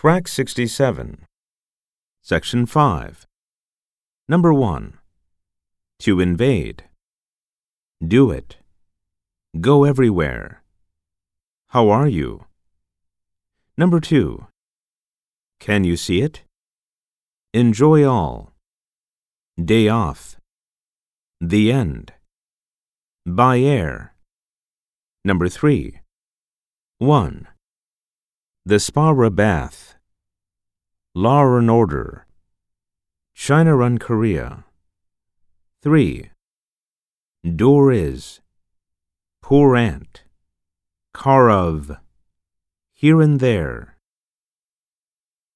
Track 67. Section 5. Number 1. To invade. Do it. Go everywhere. How are you? Number 2. Can you see it? Enjoy all. Day off. The end. By air. Number 3. 1. The Spara Bath. Law and Order. China Run Korea. 3. Door is. Poor Aunt. Car of. Here and there.